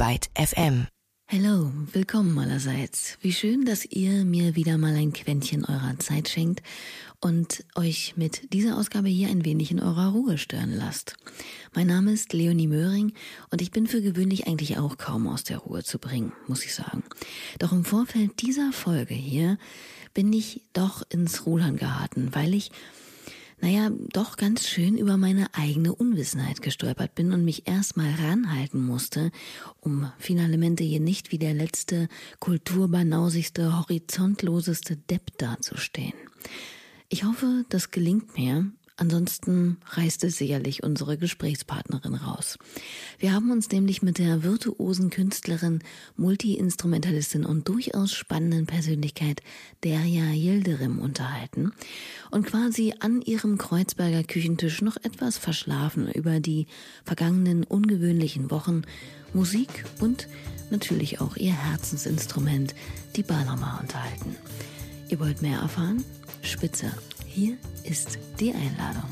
Byte FM. Hallo, willkommen allerseits. Wie schön, dass ihr mir wieder mal ein Quäntchen eurer Zeit schenkt und euch mit dieser Ausgabe hier ein wenig in eurer Ruhe stören lasst. Mein Name ist Leonie Möhring und ich bin für gewöhnlich eigentlich auch kaum aus der Ruhe zu bringen, muss ich sagen. Doch im Vorfeld dieser Folge hier bin ich doch ins Rudern geraten, weil ich naja, doch ganz schön über meine eigene Unwissenheit gestolpert bin und mich erstmal ranhalten musste, um Finalemente hier nicht wie der letzte, kulturbanausigste, horizontloseste Depp dazustehen. Ich hoffe, das gelingt mir, Ansonsten reißt es sicherlich unsere Gesprächspartnerin raus. Wir haben uns nämlich mit der virtuosen Künstlerin, Multiinstrumentalistin und durchaus spannenden Persönlichkeit Derja Yildirim unterhalten und quasi an ihrem Kreuzberger Küchentisch noch etwas verschlafen über die vergangenen ungewöhnlichen Wochen, Musik und natürlich auch ihr Herzensinstrument, die Balama, unterhalten. Ihr wollt mehr erfahren? Spitze. Hier ist die Einladung.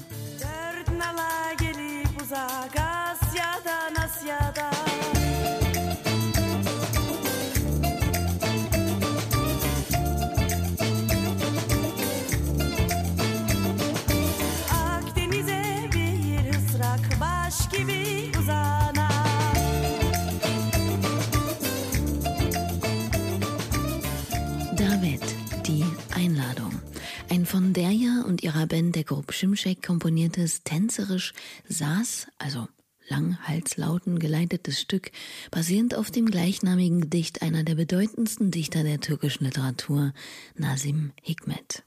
Von Derja und ihrer Band der Gruppe Schimschek komponiertes, tänzerisch Saß, also Langhalslauten geleitetes Stück, basierend auf dem gleichnamigen Gedicht einer der bedeutendsten Dichter der türkischen Literatur, Nazim Hikmet.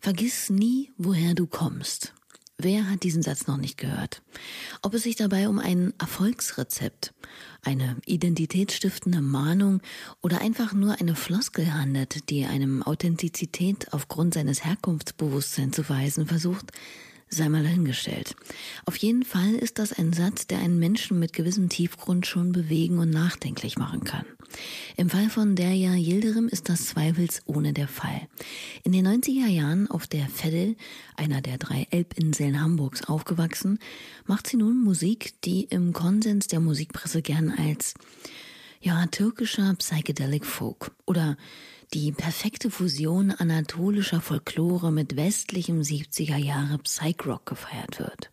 Vergiss nie, woher du kommst. Wer hat diesen Satz noch nicht gehört? Ob es sich dabei um ein Erfolgsrezept, eine identitätsstiftende Mahnung oder einfach nur eine Floskel handelt, die einem Authentizität aufgrund seines Herkunftsbewusstseins zu verheißen versucht, sei mal dahingestellt. Auf jeden Fall ist das ein Satz, der einen Menschen mit gewissem Tiefgrund schon bewegen und nachdenklich machen kann. Im Fall von Derja Yildirim ist das zweifelsohne der Fall. In den 90er Jahren auf der Veddel, einer der drei Elbinseln Hamburgs, aufgewachsen, macht sie nun Musik, die im Konsens der Musikpresse gern als ja, türkischer Psychedelic Folk oder die perfekte Fusion anatolischer Folklore mit westlichem 70er Jahre Psych-Rock gefeiert wird.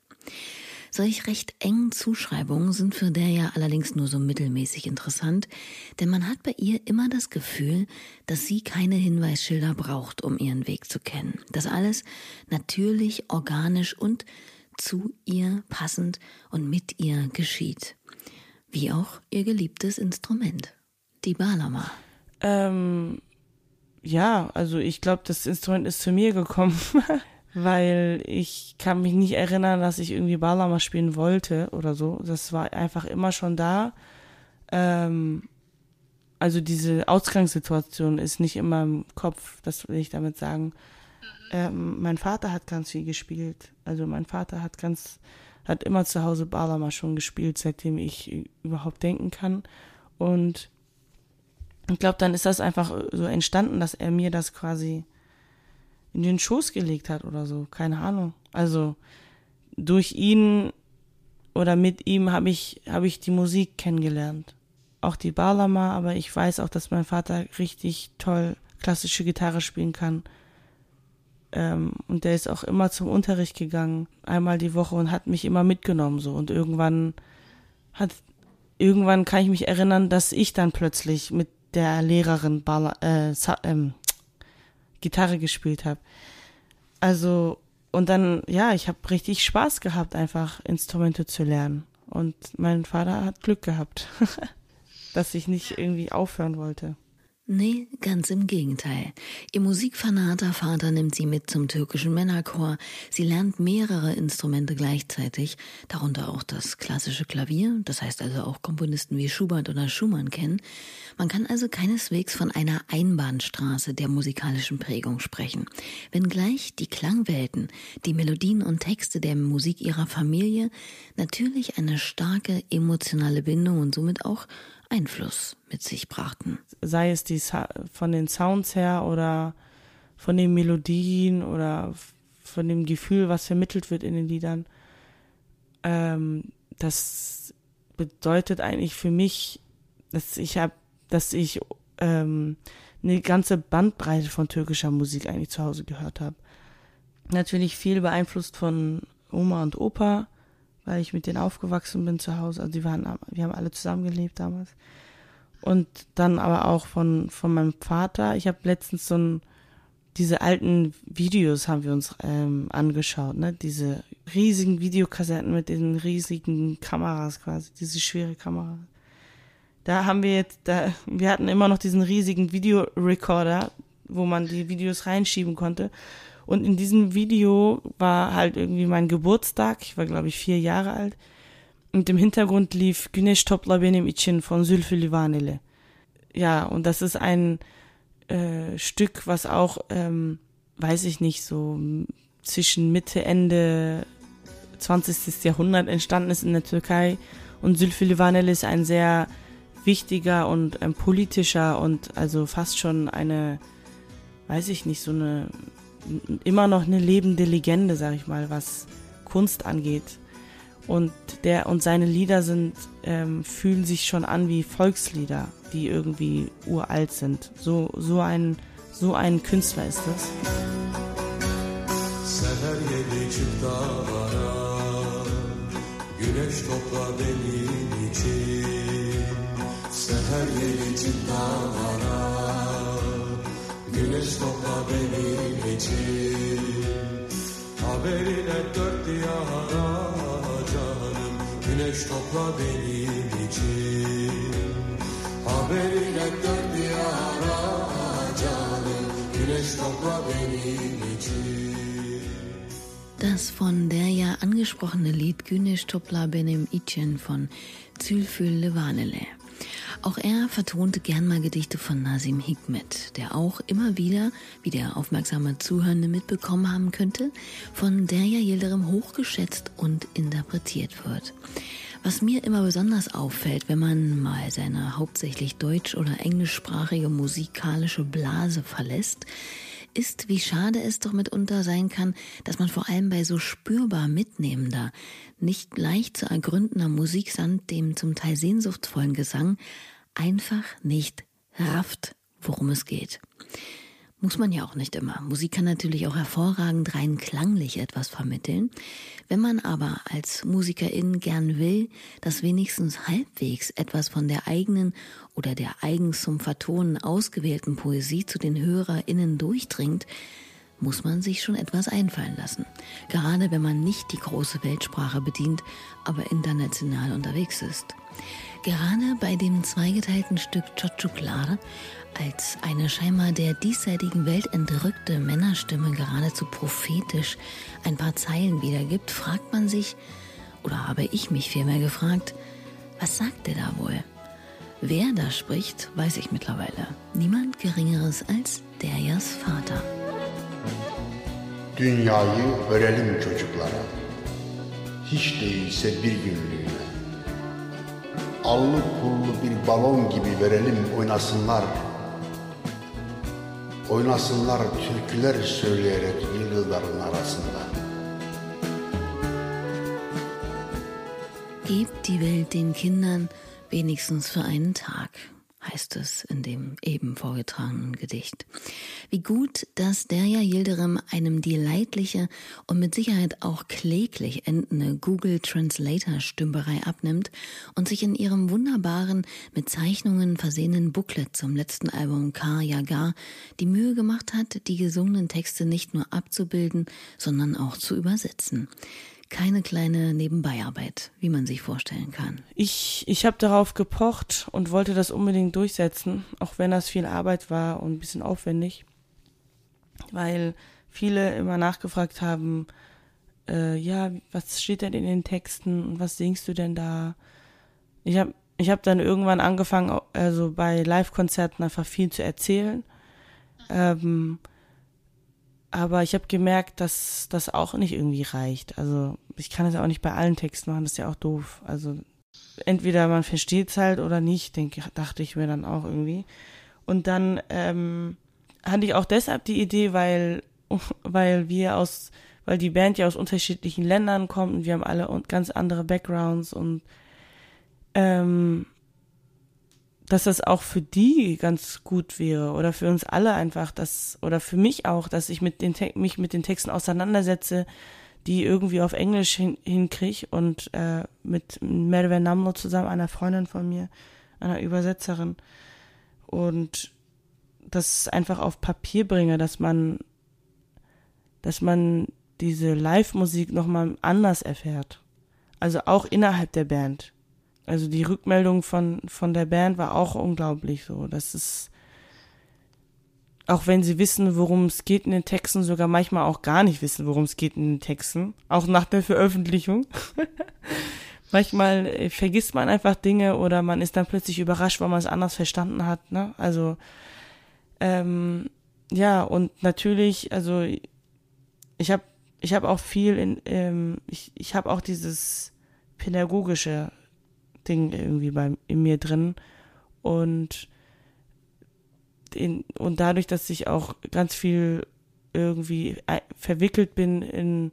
Solch recht engen Zuschreibungen sind für der ja allerdings nur so mittelmäßig interessant, denn man hat bei ihr immer das Gefühl, dass sie keine Hinweisschilder braucht, um ihren Weg zu kennen. Dass alles natürlich, organisch und zu ihr passend und mit ihr geschieht. Wie auch ihr geliebtes Instrument, die Balama. Ähm, ja, also ich glaube, das Instrument ist zu mir gekommen, weil ich kann mich nicht erinnern, dass ich irgendwie Balama spielen wollte oder so. Das war einfach immer schon da. Ähm, also diese Ausgangssituation ist nicht immer im Kopf, das will ich damit sagen. Ähm, mein Vater hat ganz viel gespielt. Also mein Vater hat ganz, hat immer zu Hause Balama schon gespielt, seitdem ich überhaupt denken kann. Und ich glaube, dann ist das einfach so entstanden, dass er mir das quasi in den Schoß gelegt hat oder so. Keine Ahnung. Also durch ihn oder mit ihm habe ich, habe ich die Musik kennengelernt. Auch die Balama, aber ich weiß auch, dass mein Vater richtig toll klassische Gitarre spielen kann. Ähm, und der ist auch immer zum Unterricht gegangen, einmal die Woche und hat mich immer mitgenommen so. Und irgendwann hat, irgendwann kann ich mich erinnern, dass ich dann plötzlich mit der Lehrerin Bala, äh, ähm, Gitarre gespielt habe. Also, und dann, ja, ich habe richtig Spaß gehabt, einfach Instrumente zu lernen. Und mein Vater hat Glück gehabt, dass ich nicht irgendwie aufhören wollte. Nee, ganz im Gegenteil. Ihr musikfanater Vater nimmt sie mit zum türkischen Männerchor. Sie lernt mehrere Instrumente gleichzeitig, darunter auch das klassische Klavier, das heißt also auch Komponisten wie Schubert oder Schumann kennen. Man kann also keineswegs von einer Einbahnstraße der musikalischen Prägung sprechen. Wenngleich die Klangwelten, die Melodien und Texte der Musik ihrer Familie natürlich eine starke emotionale Bindung und somit auch Einfluss mit sich brachten. Sei es die von den Sounds her oder von den Melodien oder von dem Gefühl, was vermittelt wird in den Liedern. Ähm, das bedeutet eigentlich für mich, dass ich habe, dass ich ähm, eine ganze Bandbreite von türkischer Musik eigentlich zu Hause gehört habe. Natürlich viel beeinflusst von Oma und Opa, weil ich mit denen aufgewachsen bin zu Hause. Also die waren, wir haben alle zusammengelebt damals. Und dann aber auch von, von meinem Vater. Ich habe letztens so ein, diese alten Videos haben wir uns ähm, angeschaut, ne? Diese riesigen Videokassetten mit den riesigen Kameras quasi, diese schwere Kamera. Da haben wir jetzt, da, wir hatten immer noch diesen riesigen Videorecorder, wo man die Videos reinschieben konnte. Und in diesem Video war halt irgendwie mein Geburtstag. Ich war, glaube ich, vier Jahre alt. Und im Hintergrund lief Güneş Topla Benim için von Zülfü Livaneli. Ja, und das ist ein äh, Stück, was auch, ähm, weiß ich nicht, so zwischen Mitte, Ende 20. Jahrhundert entstanden ist in der Türkei. Und Zülfü Livaneli ist ein sehr wichtiger und ein politischer und also fast schon eine, weiß ich nicht, so eine immer noch eine lebende Legende, sag ich mal, was Kunst angeht. Und der und seine Lieder sind ähm, fühlen sich schon an wie Volkslieder, die irgendwie uralt sind. So so ein so ein Künstler ist das. Güneş topla benim için Haberine dört diyara canım Güneş topla benim için Haberine dört diyara canım Güneş topla benim için Das von der ja angesprochene Lied Güneş Topla Benim İçin von Zülfü Levanele. Auch er vertonte gern mal Gedichte von Nasim Hikmet, der auch immer wieder, wie der aufmerksame Zuhörende mitbekommen haben könnte, von Derya Yildirim hochgeschätzt und interpretiert wird. Was mir immer besonders auffällt, wenn man mal seine hauptsächlich deutsch- oder englischsprachige musikalische Blase verlässt, ist, wie schade es doch mitunter sein kann, dass man vor allem bei so spürbar mitnehmender, nicht leicht zu ergründender Musik samt dem zum Teil sehnsuchtsvollen Gesang einfach nicht rafft, worum es geht. Muss man ja auch nicht immer. Musik kann natürlich auch hervorragend rein klanglich etwas vermitteln. Wenn man aber als Musikerin gern will, dass wenigstens halbwegs etwas von der eigenen oder der eigens zum Vertonen ausgewählten Poesie zu den HörerInnen durchdringt, muss man sich schon etwas einfallen lassen. Gerade wenn man nicht die große Weltsprache bedient, aber international unterwegs ist. Gerade bei dem zweigeteilten Stück Chochuklar, als eine scheinbar der diesseitigen Welt entrückte Männerstimme geradezu prophetisch ein paar Zeilen wiedergibt, fragt man sich, oder habe ich mich vielmehr gefragt, was sagt er da wohl? Wer da spricht, weiß ich mittlerweile. Niemand Geringeres als Derjas Vater. Dünyayı verelim çocuklara. Hiç değilse bir günlüğüne. allı pullu bir balon gibi verelim oynasınlar. Oynasınlar türküler söyleyerek yıldızların arasında. Gebt die Welt den Kindern wenigstens für einen Tag heißt es in dem eben vorgetragenen Gedicht. Wie gut, dass Derja Yildirim einem die leidliche und mit Sicherheit auch kläglich endende Google Translator Stümperei abnimmt und sich in ihrem wunderbaren, mit Zeichnungen versehenen Booklet zum letzten Album Kar Yagar die Mühe gemacht hat, die gesungenen Texte nicht nur abzubilden, sondern auch zu übersetzen keine kleine Nebenbeiarbeit, wie man sich vorstellen kann. Ich, ich habe darauf gepocht und wollte das unbedingt durchsetzen, auch wenn das viel Arbeit war und ein bisschen aufwendig, weil viele immer nachgefragt haben, äh, ja, was steht denn in den Texten und was singst du denn da? Ich habe ich hab dann irgendwann angefangen, also bei Live-Konzerten einfach viel zu erzählen. Ähm, aber ich habe gemerkt, dass das auch nicht irgendwie reicht. Also ich kann es auch nicht bei allen Texten machen, das ist ja auch doof. Also entweder man versteht es halt oder nicht, denke dachte ich mir dann auch irgendwie. Und dann ähm, hatte ich auch deshalb die Idee, weil weil wir aus, weil die Band ja aus unterschiedlichen Ländern kommt und wir haben alle ganz andere Backgrounds und ähm, dass das auch für die ganz gut wäre oder für uns alle einfach, dass oder für mich auch, dass ich mit den mich mit den Texten auseinandersetze, die irgendwie auf Englisch hin, hinkriege und äh, mit Merve Namlo zusammen, einer Freundin von mir, einer Übersetzerin und das einfach auf Papier bringe, dass man dass man diese Live-Musik nochmal anders erfährt. Also auch innerhalb der Band. Also die Rückmeldung von, von der Band war auch unglaublich so. Das ist, auch wenn sie wissen, worum es geht in den Texten, sogar manchmal auch gar nicht wissen, worum es geht in den Texten, auch nach der Veröffentlichung. manchmal äh, vergisst man einfach Dinge oder man ist dann plötzlich überrascht, weil man es anders verstanden hat. Ne? Also ähm, ja und natürlich, also ich habe ich habe auch viel in ähm, ich ich habe auch dieses pädagogische Ding irgendwie bei, in mir drin. Und, in, und dadurch, dass ich auch ganz viel irgendwie verwickelt bin in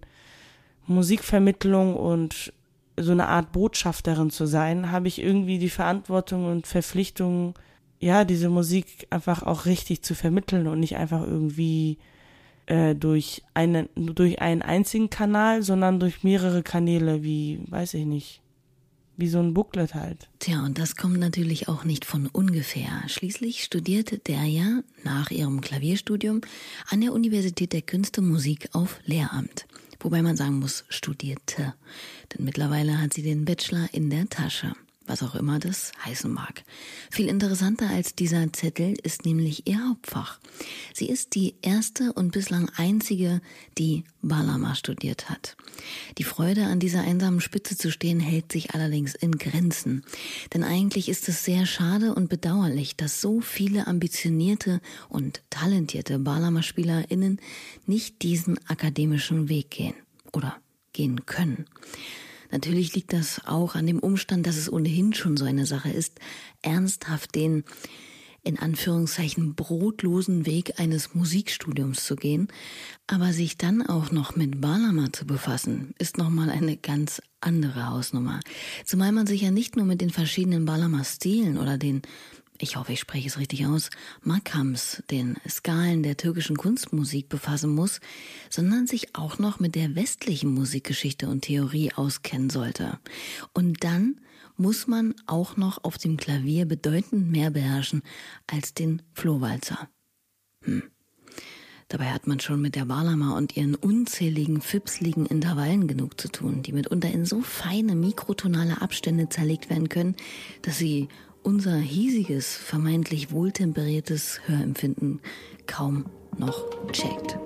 Musikvermittlung und so eine Art Botschafterin zu sein, habe ich irgendwie die Verantwortung und Verpflichtung, ja, diese Musik einfach auch richtig zu vermitteln und nicht einfach irgendwie äh, durch einen durch einen einzigen Kanal, sondern durch mehrere Kanäle, wie weiß ich nicht, wie so ein Booklet halt. Tja, und das kommt natürlich auch nicht von ungefähr. Schließlich studierte der ja nach ihrem Klavierstudium an der Universität der Künste Musik auf Lehramt. Wobei man sagen muss, studierte. Denn mittlerweile hat sie den Bachelor in der Tasche was auch immer das heißen mag. Viel interessanter als dieser Zettel ist nämlich ihr Hauptfach. Sie ist die erste und bislang einzige, die Balama studiert hat. Die Freude an dieser einsamen Spitze zu stehen hält sich allerdings in Grenzen. Denn eigentlich ist es sehr schade und bedauerlich, dass so viele ambitionierte und talentierte Balama-SpielerInnen nicht diesen akademischen Weg gehen oder gehen können. Natürlich liegt das auch an dem Umstand, dass es ohnehin schon so eine Sache ist, ernsthaft den in Anführungszeichen brotlosen Weg eines Musikstudiums zu gehen, aber sich dann auch noch mit Balama zu befassen, ist nochmal eine ganz andere Hausnummer. Zumal man sich ja nicht nur mit den verschiedenen Balama-Stilen oder den ich hoffe, ich spreche es richtig aus, Makams, den Skalen der türkischen Kunstmusik befassen muss, sondern sich auch noch mit der westlichen Musikgeschichte und Theorie auskennen sollte. Und dann muss man auch noch auf dem Klavier bedeutend mehr beherrschen als den Flohwalzer. Hm. Dabei hat man schon mit der Balama und ihren unzähligen fipsligen Intervallen genug zu tun, die mitunter in so feine mikrotonale Abstände zerlegt werden können, dass sie unser hiesiges, vermeintlich wohltemperiertes Hörempfinden kaum noch checkt.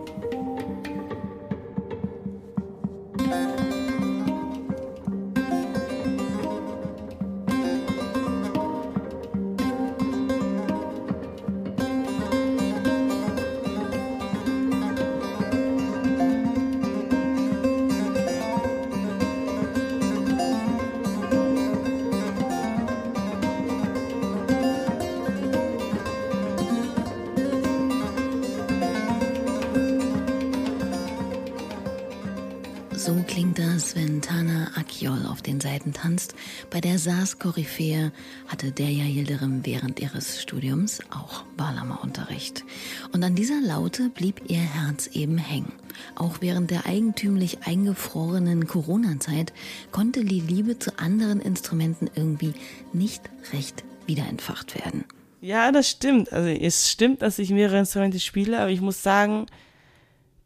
Saas-Koryphäe hatte Derja Yildirim während ihres Studiums auch Balama-Unterricht. Und an dieser Laute blieb ihr Herz eben hängen. Auch während der eigentümlich eingefrorenen Corona-Zeit konnte die Liebe zu anderen Instrumenten irgendwie nicht recht wiederentfacht werden. Ja, das stimmt. Also es stimmt, dass ich mehrere Instrumente spiele, aber ich muss sagen,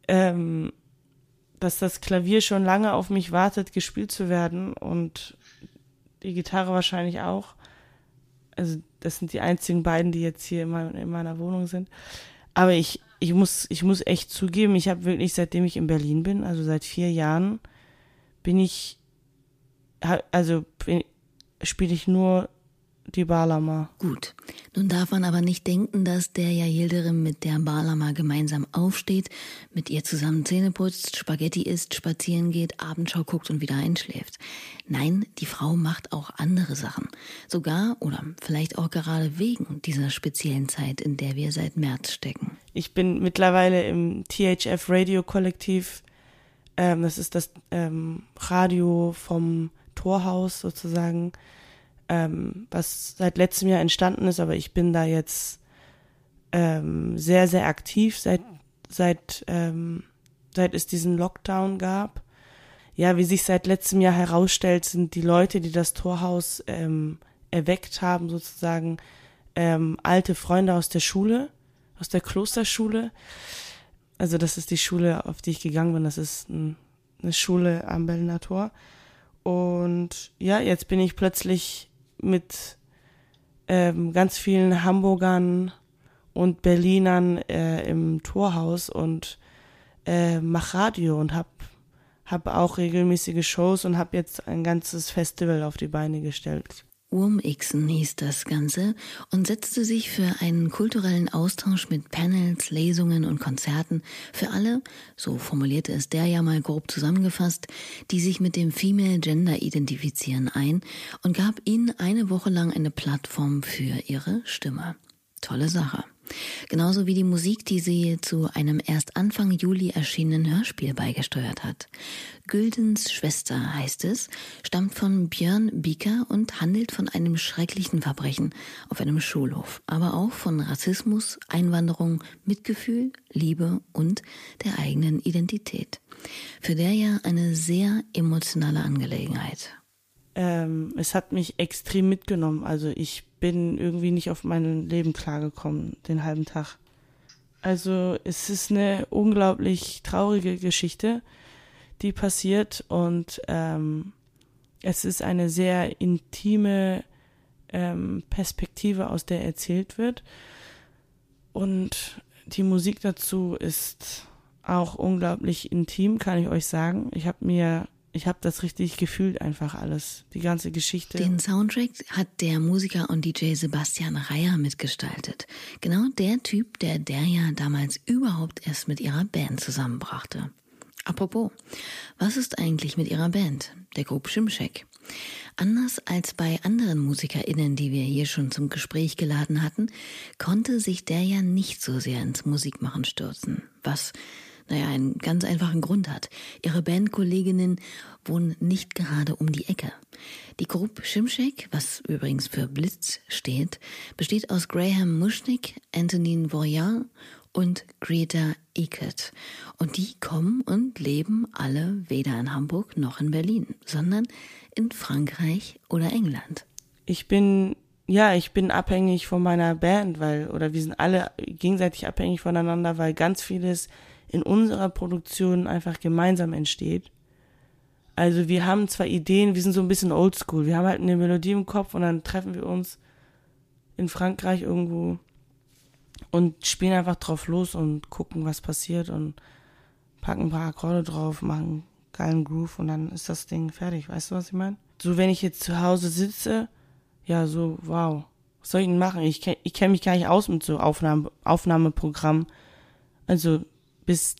ähm, dass das Klavier schon lange auf mich wartet, gespielt zu werden und die Gitarre wahrscheinlich auch. Also das sind die einzigen beiden, die jetzt hier in, mein, in meiner Wohnung sind. Aber ich, ich muss, ich muss echt zugeben, ich habe wirklich, seitdem ich in Berlin bin, also seit vier Jahren, bin ich, also spiele ich nur die Balama. Gut. Nun darf man aber nicht denken, dass der ja Yildirim mit der Balama gemeinsam aufsteht, mit ihr zusammen Zähne putzt, Spaghetti isst, spazieren geht, Abendschau guckt und wieder einschläft. Nein, die Frau macht auch andere Sachen. Sogar oder vielleicht auch gerade wegen dieser speziellen Zeit, in der wir seit März stecken. Ich bin mittlerweile im THF Radio Kollektiv. Ähm, das ist das ähm, Radio vom Torhaus sozusagen ähm, was seit letztem Jahr entstanden ist, aber ich bin da jetzt ähm, sehr, sehr aktiv, seit, seit, ähm, seit es diesen Lockdown gab. Ja, wie sich seit letztem Jahr herausstellt, sind die Leute, die das Torhaus ähm, erweckt haben, sozusagen ähm, alte Freunde aus der Schule, aus der Klosterschule. Also das ist die Schule, auf die ich gegangen bin. Das ist ein, eine Schule am Berliner Tor. Und ja, jetzt bin ich plötzlich mit ähm, ganz vielen Hamburgern und Berlinern äh, im Torhaus und äh, mach Radio und hab hab auch regelmäßige Shows und hab jetzt ein ganzes Festival auf die Beine gestellt. Wurmixen hieß das Ganze und setzte sich für einen kulturellen Austausch mit Panels, Lesungen und Konzerten für alle, so formulierte es der ja mal grob zusammengefasst, die sich mit dem Female Gender identifizieren ein und gab ihnen eine Woche lang eine Plattform für ihre Stimme. Tolle Sache. Genauso wie die Musik, die sie zu einem erst Anfang Juli erschienenen Hörspiel beigesteuert hat. Güldens Schwester heißt es, stammt von Björn Bieker und handelt von einem schrecklichen Verbrechen auf einem Schulhof, aber auch von Rassismus, Einwanderung, Mitgefühl, Liebe und der eigenen Identität. Für der ja eine sehr emotionale Angelegenheit. Ähm, es hat mich extrem mitgenommen. Also ich bin irgendwie nicht auf mein Leben klargekommen, den halben Tag. Also es ist eine unglaublich traurige Geschichte, die passiert und ähm, es ist eine sehr intime ähm, Perspektive, aus der erzählt wird. Und die Musik dazu ist auch unglaublich intim, kann ich euch sagen. Ich habe mir ich habe das richtig gefühlt einfach alles, die ganze Geschichte. Den Soundtrack hat der Musiker und DJ Sebastian Reyer mitgestaltet. Genau der Typ, der der ja damals überhaupt erst mit ihrer Band zusammenbrachte. Apropos, was ist eigentlich mit ihrer Band, der Gruppe Schimschek? Anders als bei anderen MusikerInnen, die wir hier schon zum Gespräch geladen hatten, konnte sich der ja nicht so sehr ins Musikmachen stürzen, was naja, einen ganz einfachen Grund hat. Ihre Bandkolleginnen wohnen nicht gerade um die Ecke. Die Gruppe Shimshek, was übrigens für Blitz steht, besteht aus Graham Mushnick, Antonin Voyant und Greta Eckert. Und die kommen und leben alle weder in Hamburg noch in Berlin, sondern in Frankreich oder England. Ich bin ja, ich bin abhängig von meiner Band, weil, oder wir sind alle gegenseitig abhängig voneinander, weil ganz vieles in unserer Produktion einfach gemeinsam entsteht. Also wir haben zwar Ideen, wir sind so ein bisschen oldschool. Wir haben halt eine Melodie im Kopf und dann treffen wir uns in Frankreich irgendwo und spielen einfach drauf los und gucken, was passiert und packen ein paar Akkorde drauf, machen einen geilen Groove und dann ist das Ding fertig. Weißt du, was ich meine? So, wenn ich jetzt zu Hause sitze, ja, so, wow, was soll ich denn machen? Ich, ich kenne mich gar nicht aus mit so Aufnahme, Aufnahmeprogrammen. Also bis,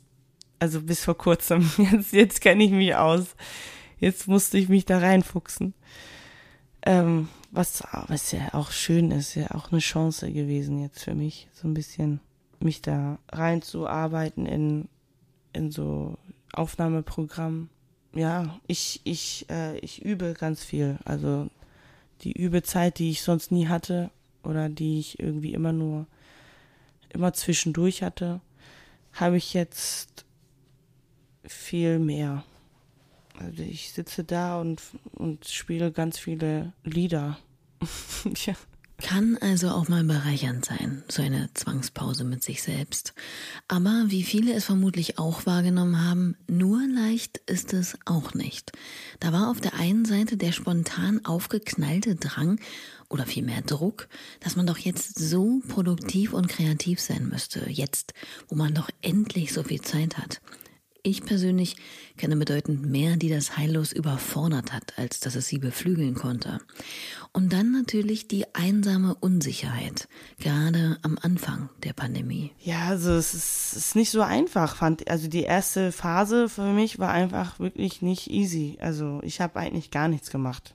also bis vor kurzem. Jetzt, jetzt kenne ich mich aus. Jetzt musste ich mich da reinfuchsen. Ähm, was, was ja auch schön ist, ja auch eine Chance gewesen jetzt für mich, so ein bisschen mich da reinzuarbeiten in, in so Aufnahmeprogramm. Ja, ich, ich, äh, ich übe ganz viel. Also die Übezeit, die ich sonst nie hatte oder die ich irgendwie immer nur, immer zwischendurch hatte, habe ich jetzt viel mehr. Also ich sitze da und, und spiele ganz viele Lieder. ja. Kann also auch mal bereichernd sein, so eine Zwangspause mit sich selbst. Aber wie viele es vermutlich auch wahrgenommen haben, nur leicht ist es auch nicht. Da war auf der einen Seite der spontan aufgeknallte Drang oder vielmehr Druck, dass man doch jetzt so produktiv und kreativ sein müsste, jetzt, wo man doch endlich so viel Zeit hat. Ich persönlich kenne bedeutend mehr, die das heillos überfordert hat, als dass es sie beflügeln konnte. Und dann natürlich die einsame Unsicherheit, gerade am Anfang der Pandemie. Ja, also es ist, ist nicht so einfach, fand also die erste Phase für mich war einfach wirklich nicht easy. Also ich habe eigentlich gar nichts gemacht.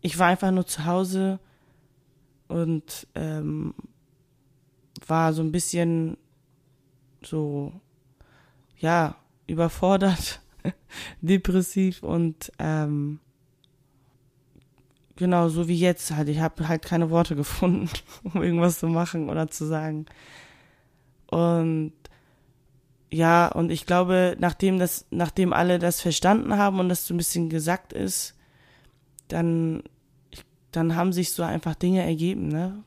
Ich war einfach nur zu Hause und ähm, war so ein bisschen so ja überfordert, depressiv und ähm, genau, so wie jetzt halt. Ich habe halt keine Worte gefunden, um irgendwas zu machen oder zu sagen. Und ja, und ich glaube, nachdem das, nachdem alle das verstanden haben und das so ein bisschen gesagt ist, dann, dann haben sich so einfach Dinge ergeben, ne?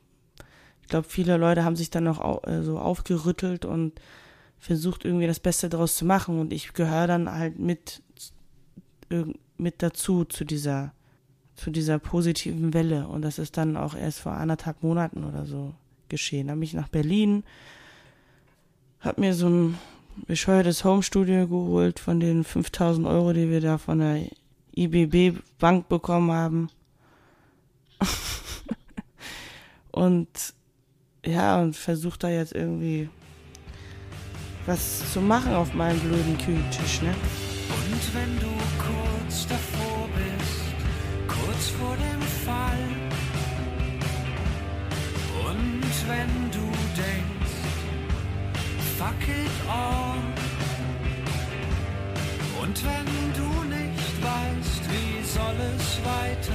Ich glaube, viele Leute haben sich dann noch äh, so aufgerüttelt und versucht irgendwie das Beste daraus zu machen und ich gehöre dann halt mit mit dazu zu dieser zu dieser positiven Welle und das ist dann auch erst vor anderthalb Monaten oder so geschehen. Da bin ich nach Berlin, hab mir so ein bescheuertes Homestudio geholt von den 5000 Euro, die wir da von der IBB Bank bekommen haben. und ja, und versucht da jetzt irgendwie was zu machen auf meinem blöden Küchentisch, ne? Und wenn du kurz davor bist, kurz vor dem Fall, und wenn du denkst, fuck it all, und wenn du nicht weißt, wie soll es weitergehen,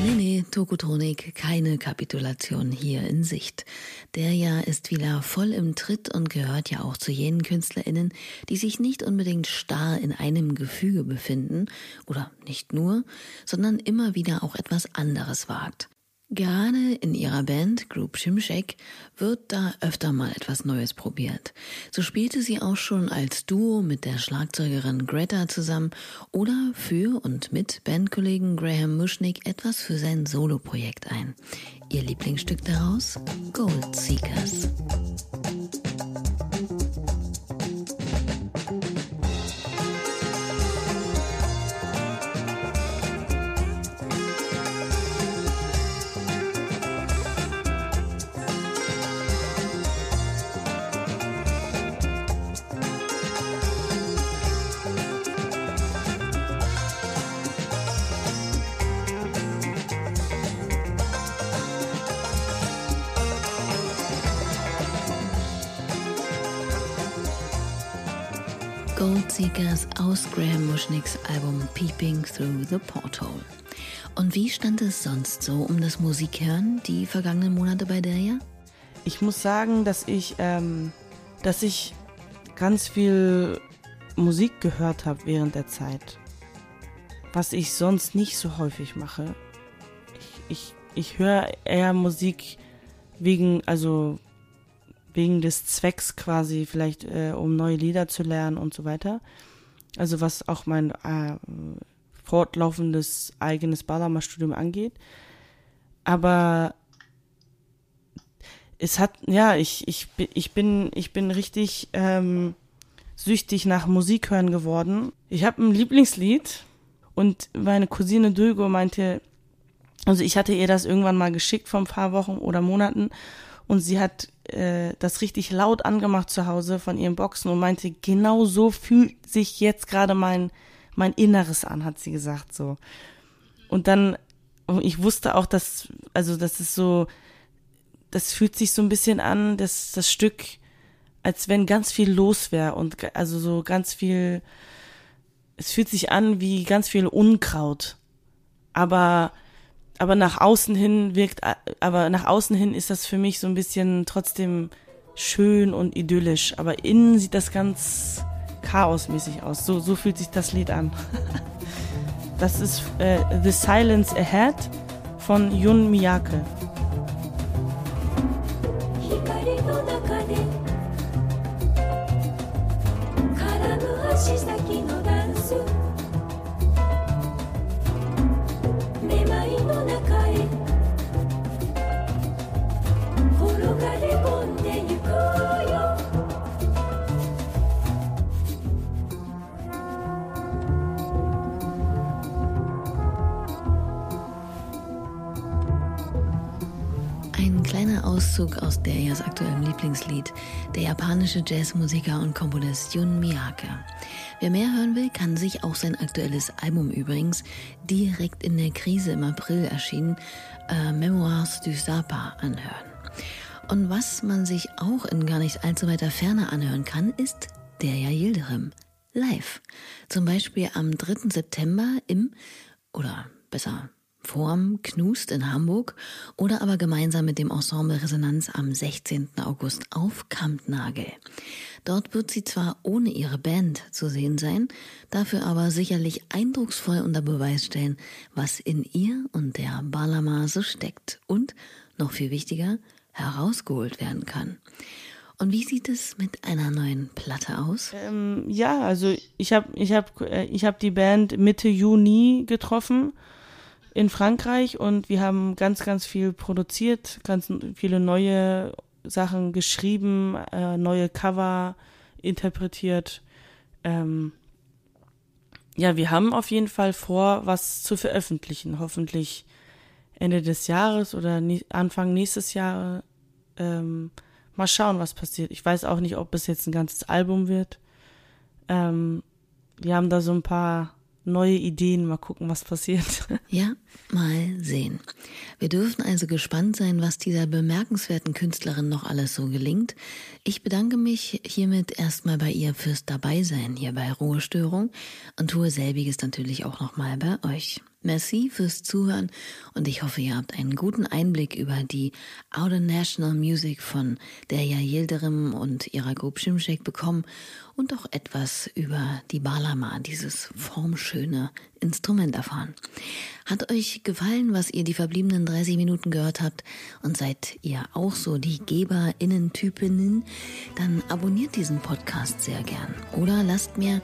Nee, nee, Tokotronik, keine Kapitulation hier in Sicht. Der ja ist wieder voll im Tritt und gehört ja auch zu jenen KünstlerInnen, die sich nicht unbedingt starr in einem Gefüge befinden, oder nicht nur, sondern immer wieder auch etwas anderes wagt. Gerade in ihrer Band Group Shimshek wird da öfter mal etwas Neues probiert. So spielte sie auch schon als Duo mit der Schlagzeugerin Greta zusammen oder für und mit Bandkollegen Graham Mushnick etwas für sein Soloprojekt ein. Ihr Lieblingsstück daraus? Gold Seekers. Goldseekers aus Graham Mushnicks Album Peeping Through the Porthole. Und wie stand es sonst so um das Musikhören die vergangenen Monate bei Deria? Ich muss sagen, dass ich, ähm, dass ich ganz viel Musik gehört habe während der Zeit. Was ich sonst nicht so häufig mache. Ich, ich, ich höre eher Musik wegen, also wegen des Zwecks quasi, vielleicht äh, um neue Lieder zu lernen und so weiter. Also was auch mein äh, fortlaufendes eigenes Ballermann-Studium angeht. Aber es hat, ja, ich, ich, ich bin, ich bin richtig ähm, süchtig nach Musik hören geworden. Ich habe ein Lieblingslied und meine Cousine Dulgo meinte, also ich hatte ihr das irgendwann mal geschickt vor ein paar Wochen oder Monaten und sie hat äh, das richtig laut angemacht zu Hause von ihren Boxen und meinte, genau so fühlt sich jetzt gerade mein, mein Inneres an, hat sie gesagt, so. Und dann, ich wusste auch, dass, also, das ist so, das fühlt sich so ein bisschen an, dass das Stück, als wenn ganz viel los wäre und also so ganz viel, es fühlt sich an wie ganz viel Unkraut. Aber aber nach außen hin wirkt, aber nach außen hin ist das für mich so ein bisschen trotzdem schön und idyllisch. Aber innen sieht das ganz chaosmäßig aus. So, so fühlt sich das Lied an. Das ist äh, The Silence Ahead von Yun Miyake. Auszug aus Derias aktuellem Lieblingslied, der japanische Jazzmusiker und Komponist Jun Miyake. Wer mehr hören will, kann sich auch sein aktuelles Album übrigens, direkt in der Krise im April erschienen, äh, Memoirs du Sapa anhören. Und was man sich auch in gar nicht allzu weiter Ferne anhören kann, ist Derja Yildirim, live. Zum Beispiel am 3. September im, oder besser vorm Knust in Hamburg oder aber gemeinsam mit dem Ensemble Resonanz am 16. August auf Kampnagel. Dort wird sie zwar ohne ihre Band zu sehen sein, dafür aber sicherlich eindrucksvoll unter Beweis stellen, was in ihr und der Balamase steckt und, noch viel wichtiger, herausgeholt werden kann. Und wie sieht es mit einer neuen Platte aus? Ähm, ja, also ich habe ich hab, äh, ich hab die Band Mitte Juni getroffen in Frankreich und wir haben ganz, ganz viel produziert, ganz viele neue Sachen geschrieben, äh, neue Cover interpretiert. Ähm, ja, wir haben auf jeden Fall vor, was zu veröffentlichen. Hoffentlich Ende des Jahres oder Anfang nächstes Jahr. Ähm, mal schauen, was passiert. Ich weiß auch nicht, ob es jetzt ein ganzes Album wird. Ähm, wir haben da so ein paar neue Ideen. Mal gucken, was passiert. Ja, mal sehen. Wir dürfen also gespannt sein, was dieser bemerkenswerten Künstlerin noch alles so gelingt. Ich bedanke mich hiermit erstmal bei ihr fürs Dabeisein hier bei Ruhestörung und tue selbiges natürlich auch nochmal bei euch. Merci fürs Zuhören und ich hoffe, ihr habt einen guten Einblick über die Outer National Music von Derya Yildirim und ihrer Gruppe Shimshek bekommen und auch etwas über die Balama, dieses formschöne Instrument erfahren. Hat euch gefallen, was ihr die verbliebenen 30 Minuten gehört habt und seid ihr auch so die Geberinnen-Typinnen, dann abonniert diesen Podcast sehr gern oder lasst mir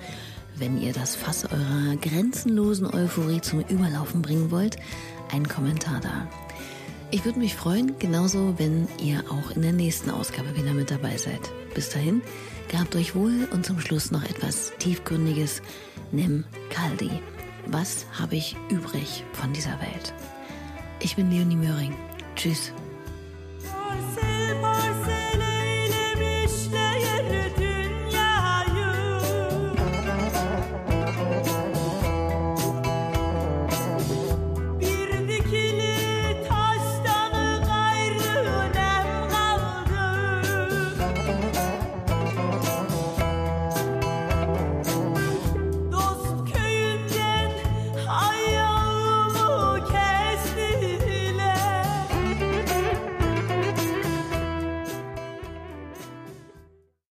wenn ihr das Fass eurer grenzenlosen Euphorie zum Überlaufen bringen wollt, einen Kommentar da. Ich würde mich freuen, genauso wenn ihr auch in der nächsten Ausgabe wieder mit dabei seid. Bis dahin, gehabt euch wohl und zum Schluss noch etwas tiefgründiges. Nimm Kaldi. Was habe ich übrig von dieser Welt? Ich bin Leonie Möhring. Tschüss.